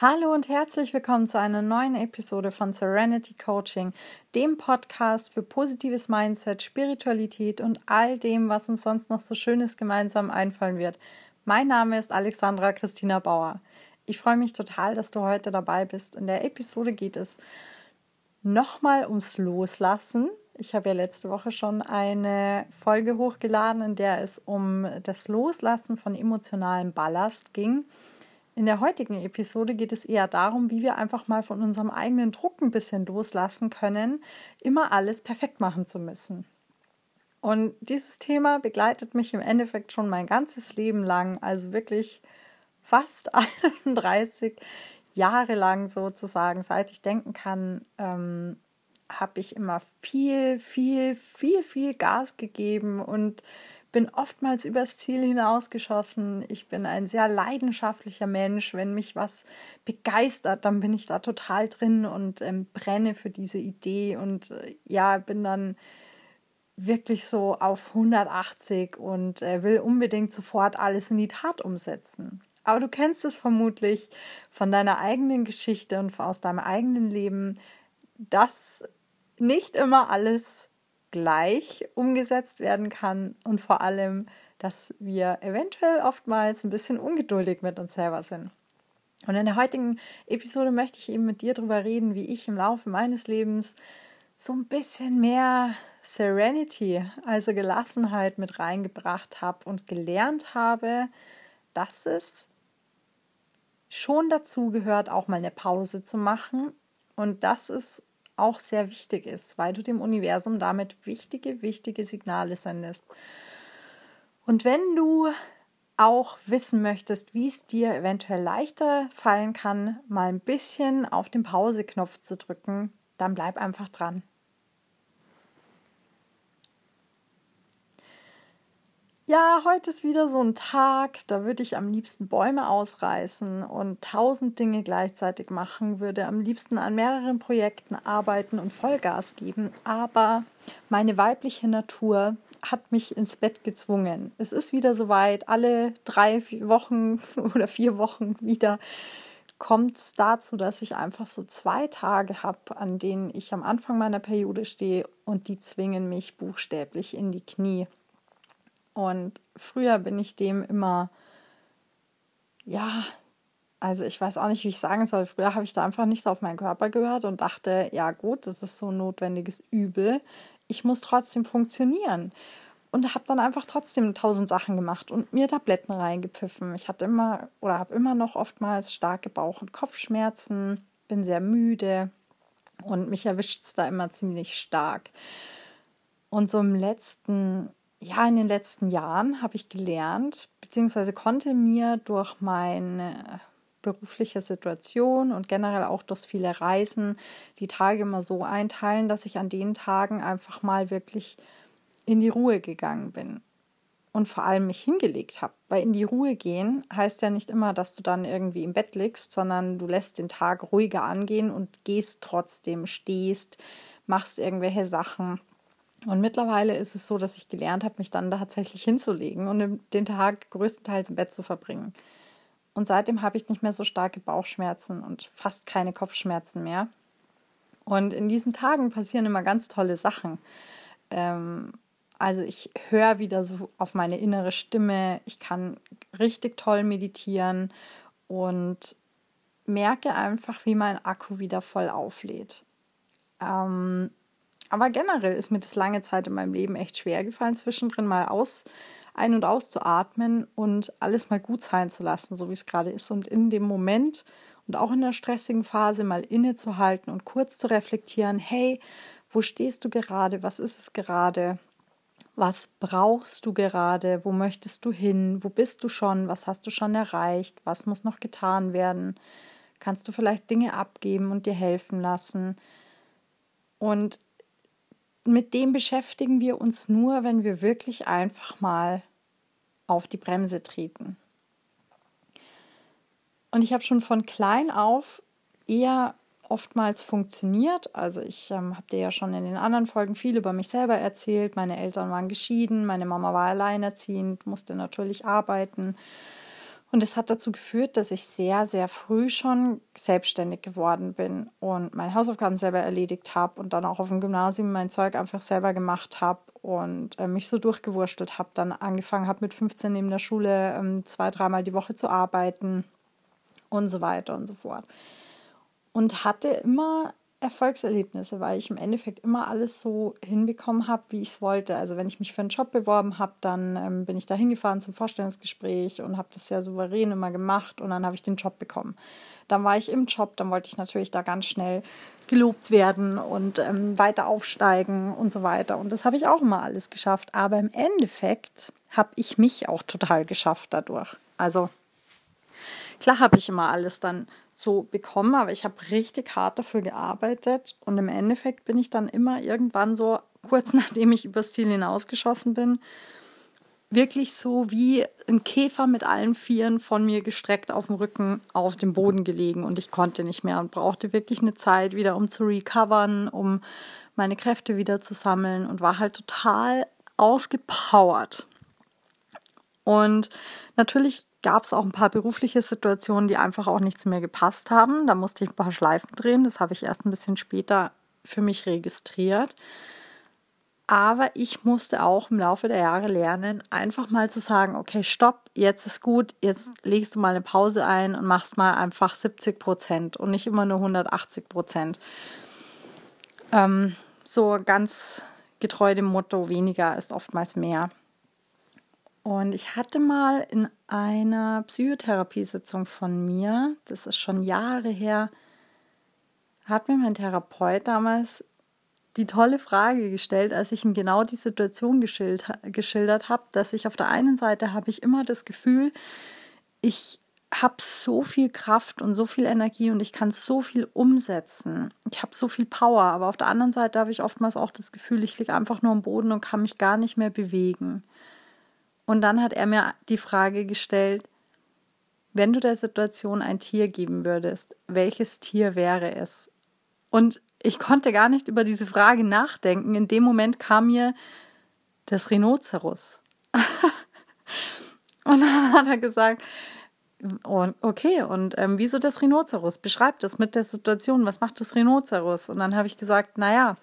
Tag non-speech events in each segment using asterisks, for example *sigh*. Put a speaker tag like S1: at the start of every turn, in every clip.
S1: Hallo und herzlich willkommen zu einer neuen Episode von Serenity Coaching, dem Podcast für positives Mindset, Spiritualität und all dem, was uns sonst noch so Schönes gemeinsam einfallen wird. Mein Name ist Alexandra Christina Bauer. Ich freue mich total, dass du heute dabei bist. In der Episode geht es nochmal ums Loslassen. Ich habe ja letzte Woche schon eine Folge hochgeladen, in der es um das Loslassen von emotionalem Ballast ging. In der heutigen Episode geht es eher darum, wie wir einfach mal von unserem eigenen Druck ein bisschen loslassen können, immer alles perfekt machen zu müssen. Und dieses Thema begleitet mich im Endeffekt schon mein ganzes Leben lang, also wirklich fast *laughs* 31 Jahre lang sozusagen, seit ich denken kann, ähm, habe ich immer viel, viel, viel, viel Gas gegeben und bin oftmals übers Ziel hinausgeschossen. Ich bin ein sehr leidenschaftlicher Mensch. Wenn mich was begeistert, dann bin ich da total drin und ähm, brenne für diese Idee und äh, ja, bin dann wirklich so auf 180 und äh, will unbedingt sofort alles in die Tat umsetzen. Aber du kennst es vermutlich von deiner eigenen Geschichte und aus deinem eigenen Leben, dass nicht immer alles gleich umgesetzt werden kann und vor allem, dass wir eventuell oftmals ein bisschen ungeduldig mit uns selber sind. Und in der heutigen Episode möchte ich eben mit dir darüber reden, wie ich im Laufe meines Lebens so ein bisschen mehr Serenity, also Gelassenheit mit reingebracht habe und gelernt habe, dass es schon dazu gehört, auch mal eine Pause zu machen und dass es auch sehr wichtig ist, weil du dem Universum damit wichtige, wichtige Signale sendest. Und wenn du auch wissen möchtest, wie es dir eventuell leichter fallen kann, mal ein bisschen auf den Pause-Knopf zu drücken, dann bleib einfach dran. Ja, heute ist wieder so ein Tag, da würde ich am liebsten Bäume ausreißen und tausend Dinge gleichzeitig machen, würde am liebsten an mehreren Projekten arbeiten und Vollgas geben. Aber meine weibliche Natur hat mich ins Bett gezwungen. Es ist wieder soweit, alle drei Wochen *laughs* oder vier Wochen wieder kommt es dazu, dass ich einfach so zwei Tage habe, an denen ich am Anfang meiner Periode stehe und die zwingen mich buchstäblich in die Knie. Und früher bin ich dem immer, ja, also ich weiß auch nicht, wie ich sagen soll. Früher habe ich da einfach nicht so auf meinen Körper gehört und dachte, ja gut, das ist so ein notwendiges Übel. Ich muss trotzdem funktionieren. Und habe dann einfach trotzdem tausend Sachen gemacht und mir Tabletten reingepfiffen. Ich hatte immer oder habe immer noch oftmals starke Bauch- und Kopfschmerzen, bin sehr müde und mich erwischt es da immer ziemlich stark. Und so im letzten ja, in den letzten Jahren habe ich gelernt, beziehungsweise konnte mir durch meine berufliche Situation und generell auch durch viele Reisen die Tage immer so einteilen, dass ich an den Tagen einfach mal wirklich in die Ruhe gegangen bin und vor allem mich hingelegt habe. Weil in die Ruhe gehen heißt ja nicht immer, dass du dann irgendwie im Bett liegst, sondern du lässt den Tag ruhiger angehen und gehst trotzdem, stehst, machst irgendwelche Sachen und mittlerweile ist es so, dass ich gelernt habe, mich dann tatsächlich hinzulegen und den Tag größtenteils im Bett zu verbringen. Und seitdem habe ich nicht mehr so starke Bauchschmerzen und fast keine Kopfschmerzen mehr. Und in diesen Tagen passieren immer ganz tolle Sachen. Ähm, also ich höre wieder so auf meine innere Stimme, ich kann richtig toll meditieren und merke einfach, wie mein Akku wieder voll auflädt. Ähm, aber generell ist mir das lange Zeit in meinem Leben echt schwer gefallen, zwischendrin mal aus, ein- und auszuatmen und alles mal gut sein zu lassen, so wie es gerade ist. Und in dem Moment und auch in der stressigen Phase mal innezuhalten und kurz zu reflektieren, hey, wo stehst du gerade? Was ist es gerade? Was brauchst du gerade? Wo möchtest du hin? Wo bist du schon? Was hast du schon erreicht? Was muss noch getan werden? Kannst du vielleicht Dinge abgeben und dir helfen lassen? Und mit dem beschäftigen wir uns nur, wenn wir wirklich einfach mal auf die Bremse treten. Und ich habe schon von klein auf eher oftmals funktioniert. Also ich ähm, habe dir ja schon in den anderen Folgen viel über mich selber erzählt. Meine Eltern waren geschieden, meine Mama war alleinerziehend, musste natürlich arbeiten. Und es hat dazu geführt, dass ich sehr, sehr früh schon selbstständig geworden bin und meine Hausaufgaben selber erledigt habe und dann auch auf dem Gymnasium mein Zeug einfach selber gemacht habe und äh, mich so durchgewurschtelt habe. Dann angefangen habe mit 15 neben der Schule ähm, zwei, dreimal die Woche zu arbeiten und so weiter und so fort. Und hatte immer Erfolgserlebnisse, weil ich im Endeffekt immer alles so hinbekommen habe, wie ich es wollte. Also wenn ich mich für einen Job beworben habe, dann ähm, bin ich da hingefahren zum Vorstellungsgespräch und habe das sehr souverän immer gemacht und dann habe ich den Job bekommen. Dann war ich im Job, dann wollte ich natürlich da ganz schnell gelobt werden und ähm, weiter aufsteigen und so weiter. Und das habe ich auch immer alles geschafft. Aber im Endeffekt habe ich mich auch total geschafft dadurch. Also klar habe ich immer alles dann so bekommen, aber ich habe richtig hart dafür gearbeitet und im Endeffekt bin ich dann immer irgendwann so, kurz *laughs* nachdem ich übers Ziel hinausgeschossen bin, wirklich so wie ein Käfer mit allen Vieren von mir gestreckt auf dem Rücken auf dem Boden gelegen und ich konnte nicht mehr und brauchte wirklich eine Zeit wieder, um zu recovern, um meine Kräfte wieder zu sammeln und war halt total ausgepowert. Und natürlich gab es auch ein paar berufliche Situationen, die einfach auch nichts mehr gepasst haben. Da musste ich ein paar Schleifen drehen. Das habe ich erst ein bisschen später für mich registriert. Aber ich musste auch im Laufe der Jahre lernen, einfach mal zu sagen, okay, stopp, jetzt ist gut, jetzt legst du mal eine Pause ein und machst mal einfach 70 Prozent und nicht immer nur 180 Prozent. Ähm, so ganz getreu dem Motto, weniger ist oftmals mehr. Und ich hatte mal in einer Psychotherapiesitzung von mir, das ist schon Jahre her, hat mir mein Therapeut damals die tolle Frage gestellt, als ich ihm genau die Situation geschildert habe, dass ich auf der einen Seite habe ich immer das Gefühl, ich habe so viel Kraft und so viel Energie und ich kann so viel umsetzen. Ich habe so viel Power, aber auf der anderen Seite habe ich oftmals auch das Gefühl, ich liege einfach nur am Boden und kann mich gar nicht mehr bewegen. Und dann hat er mir die Frage gestellt, wenn du der Situation ein Tier geben würdest, welches Tier wäre es? Und ich konnte gar nicht über diese Frage nachdenken. In dem Moment kam mir das Rhinoceros. *laughs* und dann hat er gesagt, okay, und ähm, wieso das Rhinoceros? Beschreib das mit der Situation. Was macht das Rhinoceros? Und dann habe ich gesagt, naja,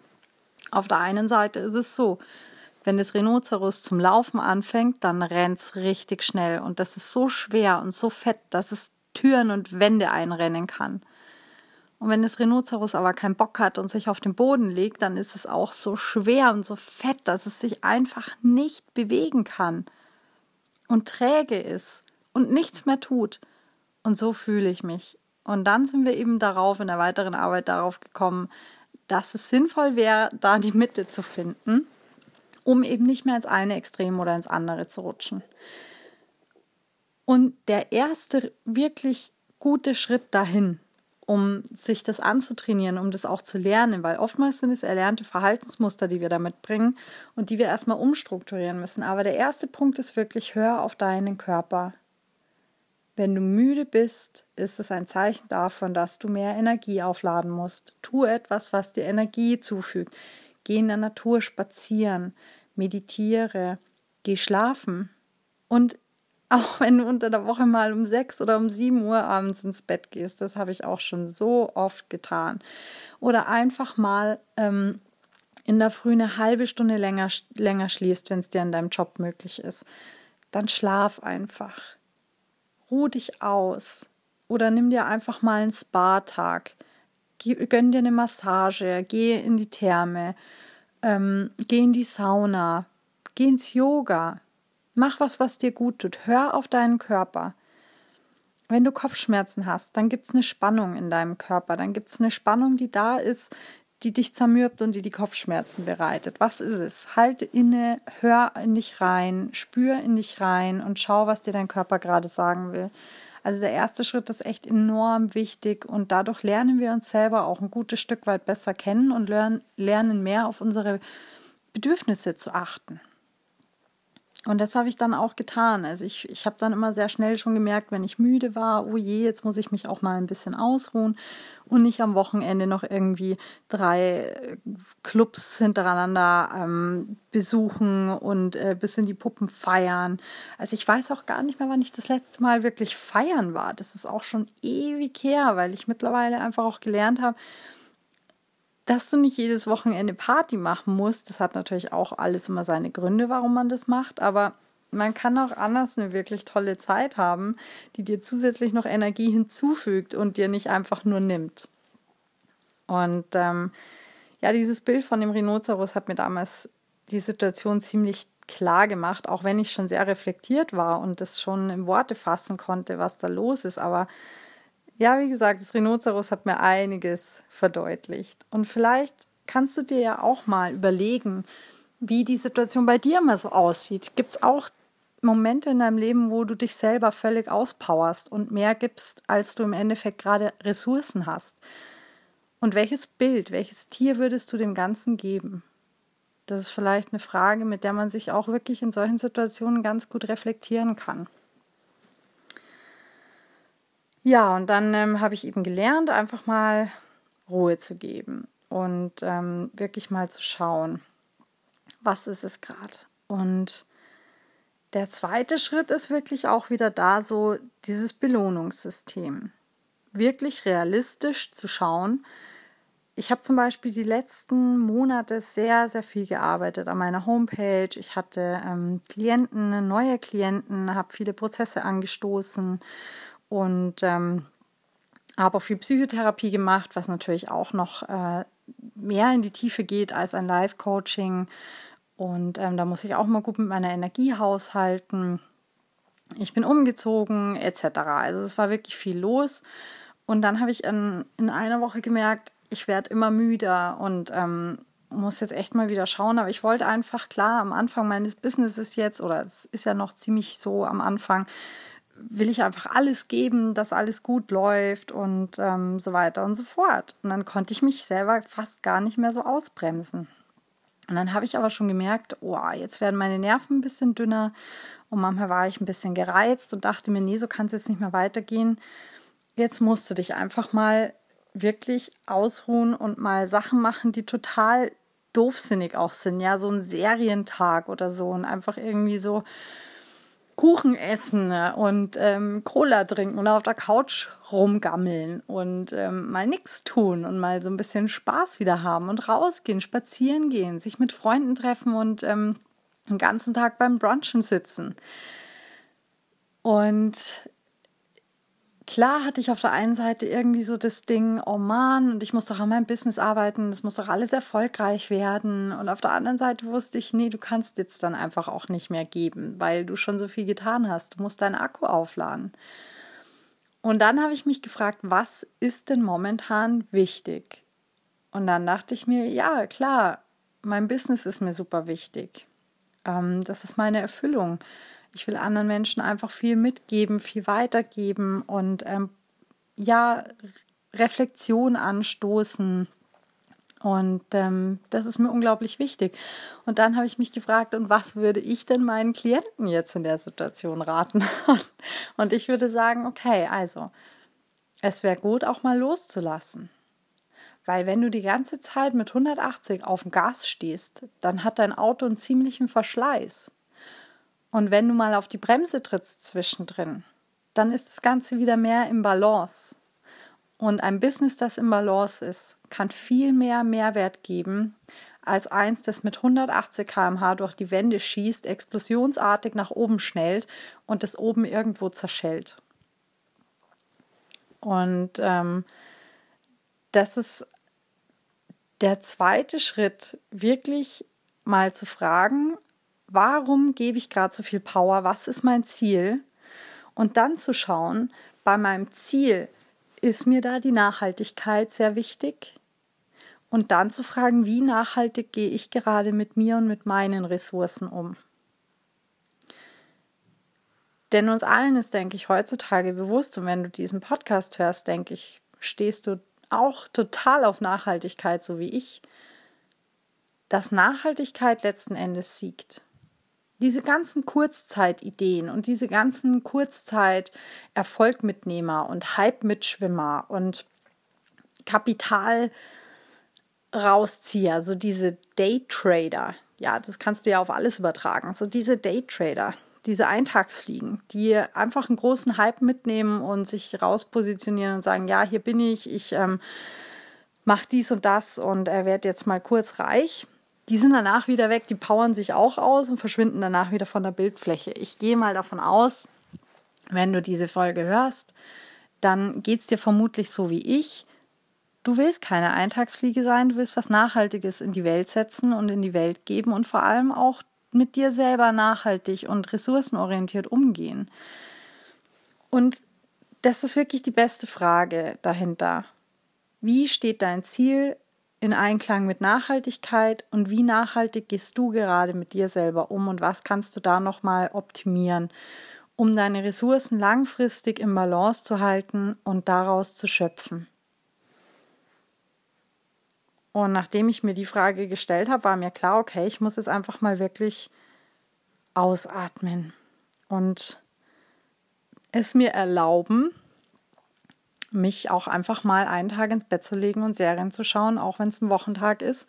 S1: auf der einen Seite ist es so, wenn das Rhinoceros zum Laufen anfängt, dann rennt es richtig schnell und das ist so schwer und so fett, dass es Türen und Wände einrennen kann. Und wenn das Rhinoceros aber keinen Bock hat und sich auf den Boden legt, dann ist es auch so schwer und so fett, dass es sich einfach nicht bewegen kann und träge ist und nichts mehr tut. Und so fühle ich mich. Und dann sind wir eben darauf, in der weiteren Arbeit darauf gekommen, dass es sinnvoll wäre, da die Mitte zu finden um eben nicht mehr ins eine Extrem oder ins andere zu rutschen. Und der erste wirklich gute Schritt dahin, um sich das anzutrainieren, um das auch zu lernen, weil oftmals sind es erlernte Verhaltensmuster, die wir da mitbringen und die wir erstmal umstrukturieren müssen. Aber der erste Punkt ist wirklich, hör auf deinen Körper. Wenn du müde bist, ist es ein Zeichen davon, dass du mehr Energie aufladen musst. Tu etwas, was dir Energie zufügt. Geh in der Natur spazieren, meditiere, geh schlafen. Und auch wenn du unter der Woche mal um sechs oder um sieben Uhr abends ins Bett gehst, das habe ich auch schon so oft getan. Oder einfach mal ähm, in der Früh eine halbe Stunde länger, länger schläfst, wenn es dir in deinem Job möglich ist, dann schlaf einfach. Ruh dich aus. Oder nimm dir einfach mal einen Spa-Tag. Gönn dir eine Massage, geh in die Therme ähm, geh in die Sauna, geh ins Yoga, mach was, was dir gut tut, hör auf deinen Körper. Wenn du Kopfschmerzen hast, dann gibt es eine Spannung in deinem Körper, dann gibt es eine Spannung, die da ist, die dich zermürbt und die die Kopfschmerzen bereitet. Was ist es? Halte inne, hör in dich rein, spür in dich rein und schau, was dir dein Körper gerade sagen will. Also der erste Schritt ist echt enorm wichtig und dadurch lernen wir uns selber auch ein gutes Stück weit besser kennen und lernen mehr auf unsere Bedürfnisse zu achten. Und das habe ich dann auch getan. Also ich, ich habe dann immer sehr schnell schon gemerkt, wenn ich müde war, oh je, jetzt muss ich mich auch mal ein bisschen ausruhen und nicht am Wochenende noch irgendwie drei äh, Clubs hintereinander ähm, besuchen und äh, bis in die Puppen feiern. Also ich weiß auch gar nicht mehr, wann ich das letzte Mal wirklich feiern war. Das ist auch schon ewig her, weil ich mittlerweile einfach auch gelernt habe, dass du nicht jedes Wochenende Party machen musst. Das hat natürlich auch alles immer seine Gründe, warum man das macht, aber man kann auch anders eine wirklich tolle Zeit haben, die dir zusätzlich noch Energie hinzufügt und dir nicht einfach nur nimmt. Und ähm, ja, dieses Bild von dem Rhinoceros hat mir damals die Situation ziemlich klar gemacht, auch wenn ich schon sehr reflektiert war und das schon in Worte fassen konnte, was da los ist. Aber ja, wie gesagt, das Rhinoceros hat mir einiges verdeutlicht. Und vielleicht kannst du dir ja auch mal überlegen, wie die Situation bei dir immer so aussieht. Gibt es auch Momente in deinem Leben, wo du dich selber völlig auspowerst und mehr gibst, als du im Endeffekt gerade Ressourcen hast? Und welches Bild, welches Tier würdest du dem Ganzen geben? Das ist vielleicht eine Frage, mit der man sich auch wirklich in solchen Situationen ganz gut reflektieren kann. Ja, und dann ähm, habe ich eben gelernt, einfach mal Ruhe zu geben und ähm, wirklich mal zu schauen, was ist es gerade. Und der zweite Schritt ist wirklich auch wieder da, so dieses Belohnungssystem. Wirklich realistisch zu schauen. Ich habe zum Beispiel die letzten Monate sehr, sehr viel gearbeitet an meiner Homepage. Ich hatte ähm, Klienten, neue Klienten, habe viele Prozesse angestoßen und ähm, habe auch viel Psychotherapie gemacht, was natürlich auch noch äh, mehr in die Tiefe geht als ein Live-Coaching. Und ähm, da muss ich auch mal gut mit meiner Energie haushalten. Ich bin umgezogen etc. Also es war wirklich viel los. Und dann habe ich in, in einer Woche gemerkt, ich werde immer müder und ähm, muss jetzt echt mal wieder schauen. Aber ich wollte einfach klar am Anfang meines Businesses jetzt, oder es ist ja noch ziemlich so am Anfang, will ich einfach alles geben, dass alles gut läuft und ähm, so weiter und so fort. Und dann konnte ich mich selber fast gar nicht mehr so ausbremsen. Und dann habe ich aber schon gemerkt, oh, jetzt werden meine Nerven ein bisschen dünner und manchmal war ich ein bisschen gereizt und dachte mir, nee, so kann es jetzt nicht mehr weitergehen. Jetzt musst du dich einfach mal wirklich ausruhen und mal Sachen machen, die total doofsinnig auch sind. Ja, so ein Serientag oder so und einfach irgendwie so Kuchen essen und ähm, Cola trinken und auf der Couch rumgammeln und ähm, mal nichts tun und mal so ein bisschen Spaß wieder haben und rausgehen, spazieren gehen, sich mit Freunden treffen und ähm, den ganzen Tag beim Brunchen sitzen. Und klar hatte ich auf der einen Seite irgendwie so das Ding, oh Mann, und ich muss doch an meinem Business arbeiten, das muss doch alles erfolgreich werden. Und auf der anderen Seite wusste ich, nee, du kannst jetzt dann einfach auch nicht mehr geben, weil du schon so viel getan hast. Du musst deinen Akku aufladen. Und dann habe ich mich gefragt, was ist denn momentan wichtig? Und dann dachte ich mir, ja, klar, mein Business ist mir super wichtig. Ähm, das ist meine Erfüllung. Ich will anderen Menschen einfach viel mitgeben, viel weitergeben und ähm, ja, Reflexion anstoßen. Und ähm, das ist mir unglaublich wichtig. Und dann habe ich mich gefragt, und was würde ich denn meinen Klienten jetzt in der Situation raten? *laughs* und ich würde sagen, okay, also, es wäre gut, auch mal loszulassen. Weil wenn du die ganze Zeit mit 180 auf dem Gas stehst, dann hat dein Auto einen ziemlichen Verschleiß. Und wenn du mal auf die Bremse trittst zwischendrin, dann ist das Ganze wieder mehr im Balance. Und ein Business, das im Balance ist, kann viel mehr Mehrwert geben als eins, das mit 180 km/h durch die Wände schießt, explosionsartig nach oben schnellt und das oben irgendwo zerschellt. Und ähm, das ist der zweite Schritt, wirklich mal zu fragen, warum gebe ich gerade so viel Power, was ist mein Ziel? Und dann zu schauen, bei meinem Ziel ist mir da die Nachhaltigkeit sehr wichtig? Und dann zu fragen, wie nachhaltig gehe ich gerade mit mir und mit meinen Ressourcen um? Denn uns allen ist, denke ich, heutzutage bewusst, und wenn du diesen Podcast hörst, denke ich, stehst du auch total auf Nachhaltigkeit, so wie ich, dass Nachhaltigkeit letzten Endes siegt. Diese ganzen Kurzzeitideen und diese ganzen Kurzzeit-Erfolgmitnehmer und Hype-Mitschwimmer und Kapital-Rauszieher, so diese Daytrader, ja, das kannst du ja auf alles übertragen, so diese Daytrader, diese Eintagsfliegen, die einfach einen großen Hype mitnehmen und sich rauspositionieren und sagen, ja, hier bin ich, ich ähm, mache dies und das und er wird jetzt mal kurz reich die sind danach wieder weg, die powern sich auch aus und verschwinden danach wieder von der Bildfläche. Ich gehe mal davon aus, wenn du diese Folge hörst, dann geht es dir vermutlich so wie ich. Du willst keine Eintagsfliege sein, du willst was Nachhaltiges in die Welt setzen und in die Welt geben und vor allem auch mit dir selber nachhaltig und ressourcenorientiert umgehen. Und das ist wirklich die beste Frage dahinter. Wie steht dein Ziel in Einklang mit Nachhaltigkeit und wie nachhaltig gehst du gerade mit dir selber um und was kannst du da nochmal optimieren, um deine Ressourcen langfristig im Balance zu halten und daraus zu schöpfen. Und nachdem ich mir die Frage gestellt habe, war mir klar, okay, ich muss jetzt einfach mal wirklich ausatmen und es mir erlauben, mich auch einfach mal einen Tag ins Bett zu legen und Serien zu schauen, auch wenn es ein Wochentag ist.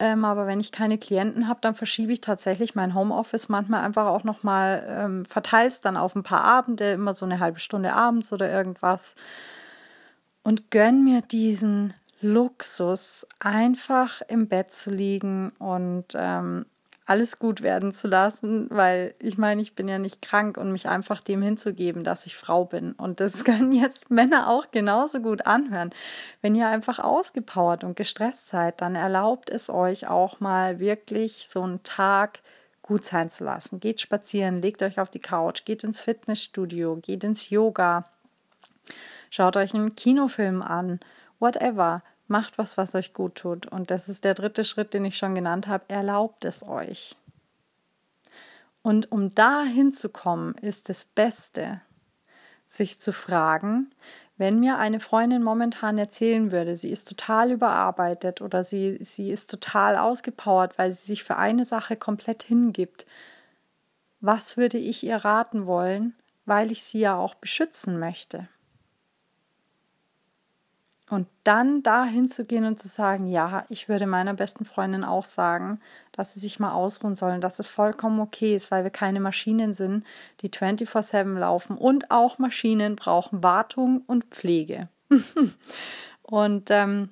S1: Ähm, aber wenn ich keine Klienten habe, dann verschiebe ich tatsächlich mein Homeoffice manchmal einfach auch nochmal, ähm, verteile es dann auf ein paar Abende, immer so eine halbe Stunde abends oder irgendwas. Und gönn mir diesen Luxus, einfach im Bett zu liegen und ähm, alles gut werden zu lassen, weil ich meine, ich bin ja nicht krank und mich einfach dem hinzugeben, dass ich Frau bin. Und das *laughs* können jetzt Männer auch genauso gut anhören. Wenn ihr einfach ausgepowert und gestresst seid, dann erlaubt es euch auch mal wirklich so einen Tag gut sein zu lassen. Geht spazieren, legt euch auf die Couch, geht ins Fitnessstudio, geht ins Yoga, schaut euch einen Kinofilm an, whatever. Macht was, was euch gut tut. Und das ist der dritte Schritt, den ich schon genannt habe. Erlaubt es euch. Und um da hinzukommen, ist das Beste, sich zu fragen, wenn mir eine Freundin momentan erzählen würde, sie ist total überarbeitet oder sie, sie ist total ausgepowert, weil sie sich für eine Sache komplett hingibt, was würde ich ihr raten wollen, weil ich sie ja auch beschützen möchte? Und dann da hinzugehen und zu sagen, ja, ich würde meiner besten Freundin auch sagen, dass sie sich mal ausruhen sollen, dass es vollkommen okay ist, weil wir keine Maschinen sind, die 24-7 laufen. Und auch Maschinen brauchen Wartung und Pflege. *laughs* und ähm,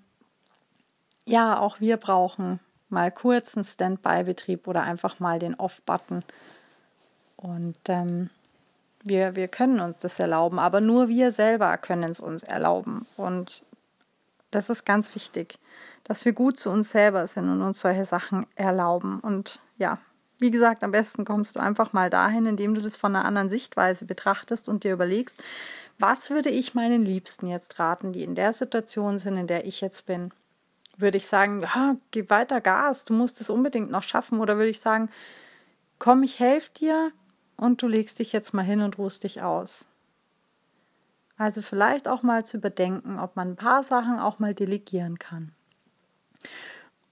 S1: ja, auch wir brauchen mal kurz einen Standby-Betrieb oder einfach mal den Off-Button. Und ähm, wir, wir können uns das erlauben, aber nur wir selber können es uns erlauben. Und das ist ganz wichtig, dass wir gut zu uns selber sind und uns solche Sachen erlauben. Und ja, wie gesagt, am besten kommst du einfach mal dahin, indem du das von einer anderen Sichtweise betrachtest und dir überlegst, was würde ich meinen Liebsten jetzt raten, die in der Situation sind, in der ich jetzt bin? Würde ich sagen, ja, gib weiter Gas, du musst es unbedingt noch schaffen? Oder würde ich sagen, komm, ich helfe dir und du legst dich jetzt mal hin und ruhst dich aus? Also vielleicht auch mal zu überdenken, ob man ein paar Sachen auch mal delegieren kann.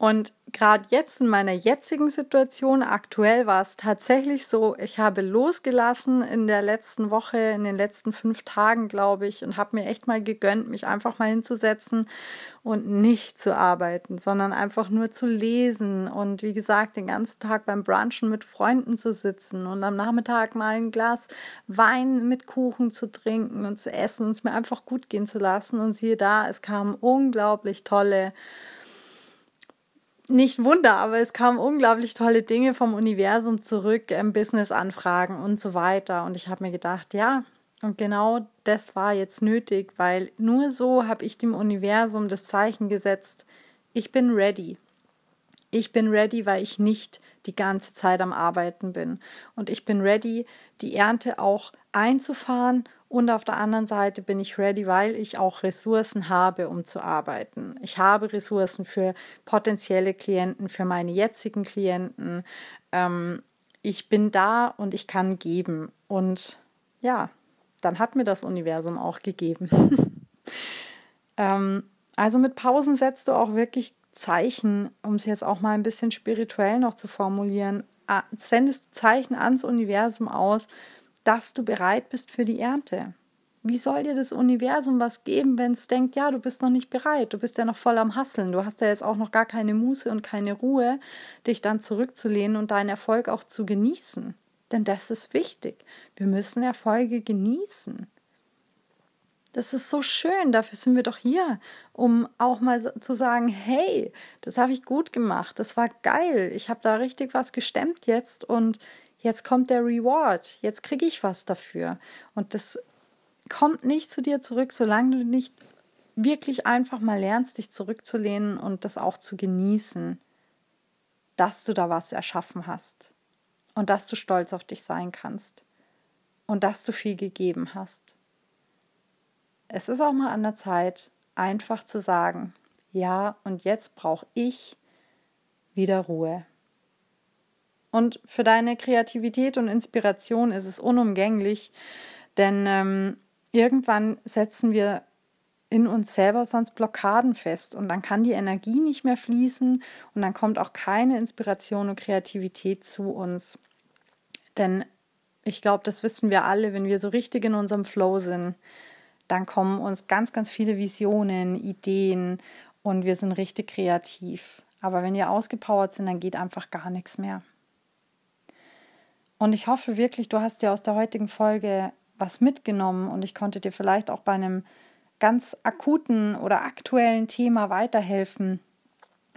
S1: Und gerade jetzt in meiner jetzigen Situation, aktuell war es tatsächlich so, ich habe losgelassen in der letzten Woche, in den letzten fünf Tagen, glaube ich, und habe mir echt mal gegönnt, mich einfach mal hinzusetzen und nicht zu arbeiten, sondern einfach nur zu lesen und wie gesagt, den ganzen Tag beim Brunchen mit Freunden zu sitzen und am Nachmittag mal ein Glas Wein mit Kuchen zu trinken und zu essen und es mir einfach gut gehen zu lassen. Und siehe da, es kamen unglaublich tolle nicht Wunder, aber es kamen unglaublich tolle Dinge vom Universum zurück, ähm, Business-Anfragen und so weiter. Und ich habe mir gedacht, ja, und genau das war jetzt nötig, weil nur so habe ich dem Universum das Zeichen gesetzt, ich bin ready. Ich bin ready, weil ich nicht die ganze Zeit am Arbeiten bin. Und ich bin ready, die Ernte auch einzufahren und auf der anderen Seite bin ich ready, weil ich auch Ressourcen habe, um zu arbeiten. Ich habe Ressourcen für potenzielle Klienten, für meine jetzigen Klienten. Ähm, ich bin da und ich kann geben. Und ja, dann hat mir das Universum auch gegeben. *laughs* ähm, also mit Pausen setzt du auch wirklich Zeichen, um es jetzt auch mal ein bisschen spirituell noch zu formulieren, sendest du Zeichen ans Universum aus, dass du bereit bist für die Ernte. Wie soll dir das Universum was geben, wenn es denkt, ja, du bist noch nicht bereit, du bist ja noch voll am Hasseln, du hast ja jetzt auch noch gar keine Muße und keine Ruhe, dich dann zurückzulehnen und deinen Erfolg auch zu genießen. Denn das ist wichtig. Wir müssen Erfolge genießen. Das ist so schön, dafür sind wir doch hier, um auch mal zu sagen, hey, das habe ich gut gemacht, das war geil, ich habe da richtig was gestemmt jetzt und jetzt kommt der Reward, jetzt kriege ich was dafür. Und das kommt nicht zu dir zurück, solange du nicht wirklich einfach mal lernst, dich zurückzulehnen und das auch zu genießen, dass du da was erschaffen hast und dass du stolz auf dich sein kannst und dass du viel gegeben hast. Es ist auch mal an der Zeit, einfach zu sagen, ja, und jetzt brauche ich wieder Ruhe. Und für deine Kreativität und Inspiration ist es unumgänglich, denn ähm, irgendwann setzen wir in uns selber sonst Blockaden fest und dann kann die Energie nicht mehr fließen und dann kommt auch keine Inspiration und Kreativität zu uns. Denn ich glaube, das wissen wir alle, wenn wir so richtig in unserem Flow sind, dann kommen uns ganz, ganz viele Visionen, Ideen und wir sind richtig kreativ. Aber wenn wir ausgepowert sind, dann geht einfach gar nichts mehr. Und ich hoffe wirklich, du hast dir aus der heutigen Folge was mitgenommen und ich konnte dir vielleicht auch bei einem ganz akuten oder aktuellen Thema weiterhelfen.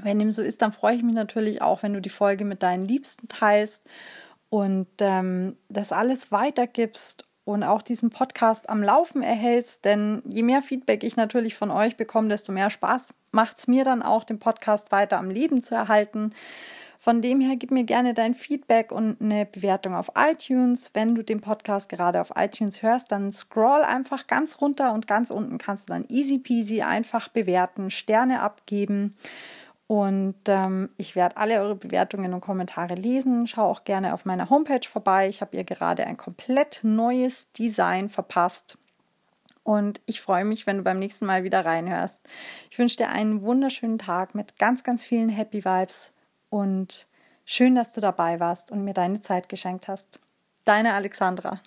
S1: Wenn dem so ist, dann freue ich mich natürlich auch, wenn du die Folge mit deinen Liebsten teilst und ähm, das alles weitergibst und auch diesen Podcast am Laufen erhältst. Denn je mehr Feedback ich natürlich von euch bekomme, desto mehr Spaß macht es mir dann auch, den Podcast weiter am Leben zu erhalten. Von dem her gib mir gerne dein Feedback und eine Bewertung auf iTunes. Wenn du den Podcast gerade auf iTunes hörst, dann scroll einfach ganz runter und ganz unten kannst du dann easy peasy einfach bewerten, Sterne abgeben. Und ähm, ich werde alle eure Bewertungen und Kommentare lesen. Schau auch gerne auf meiner Homepage vorbei. Ich habe ihr gerade ein komplett neues Design verpasst. Und ich freue mich, wenn du beim nächsten Mal wieder reinhörst. Ich wünsche dir einen wunderschönen Tag mit ganz, ganz vielen Happy Vibes und schön, dass du dabei warst und mir deine Zeit geschenkt hast. Deine Alexandra.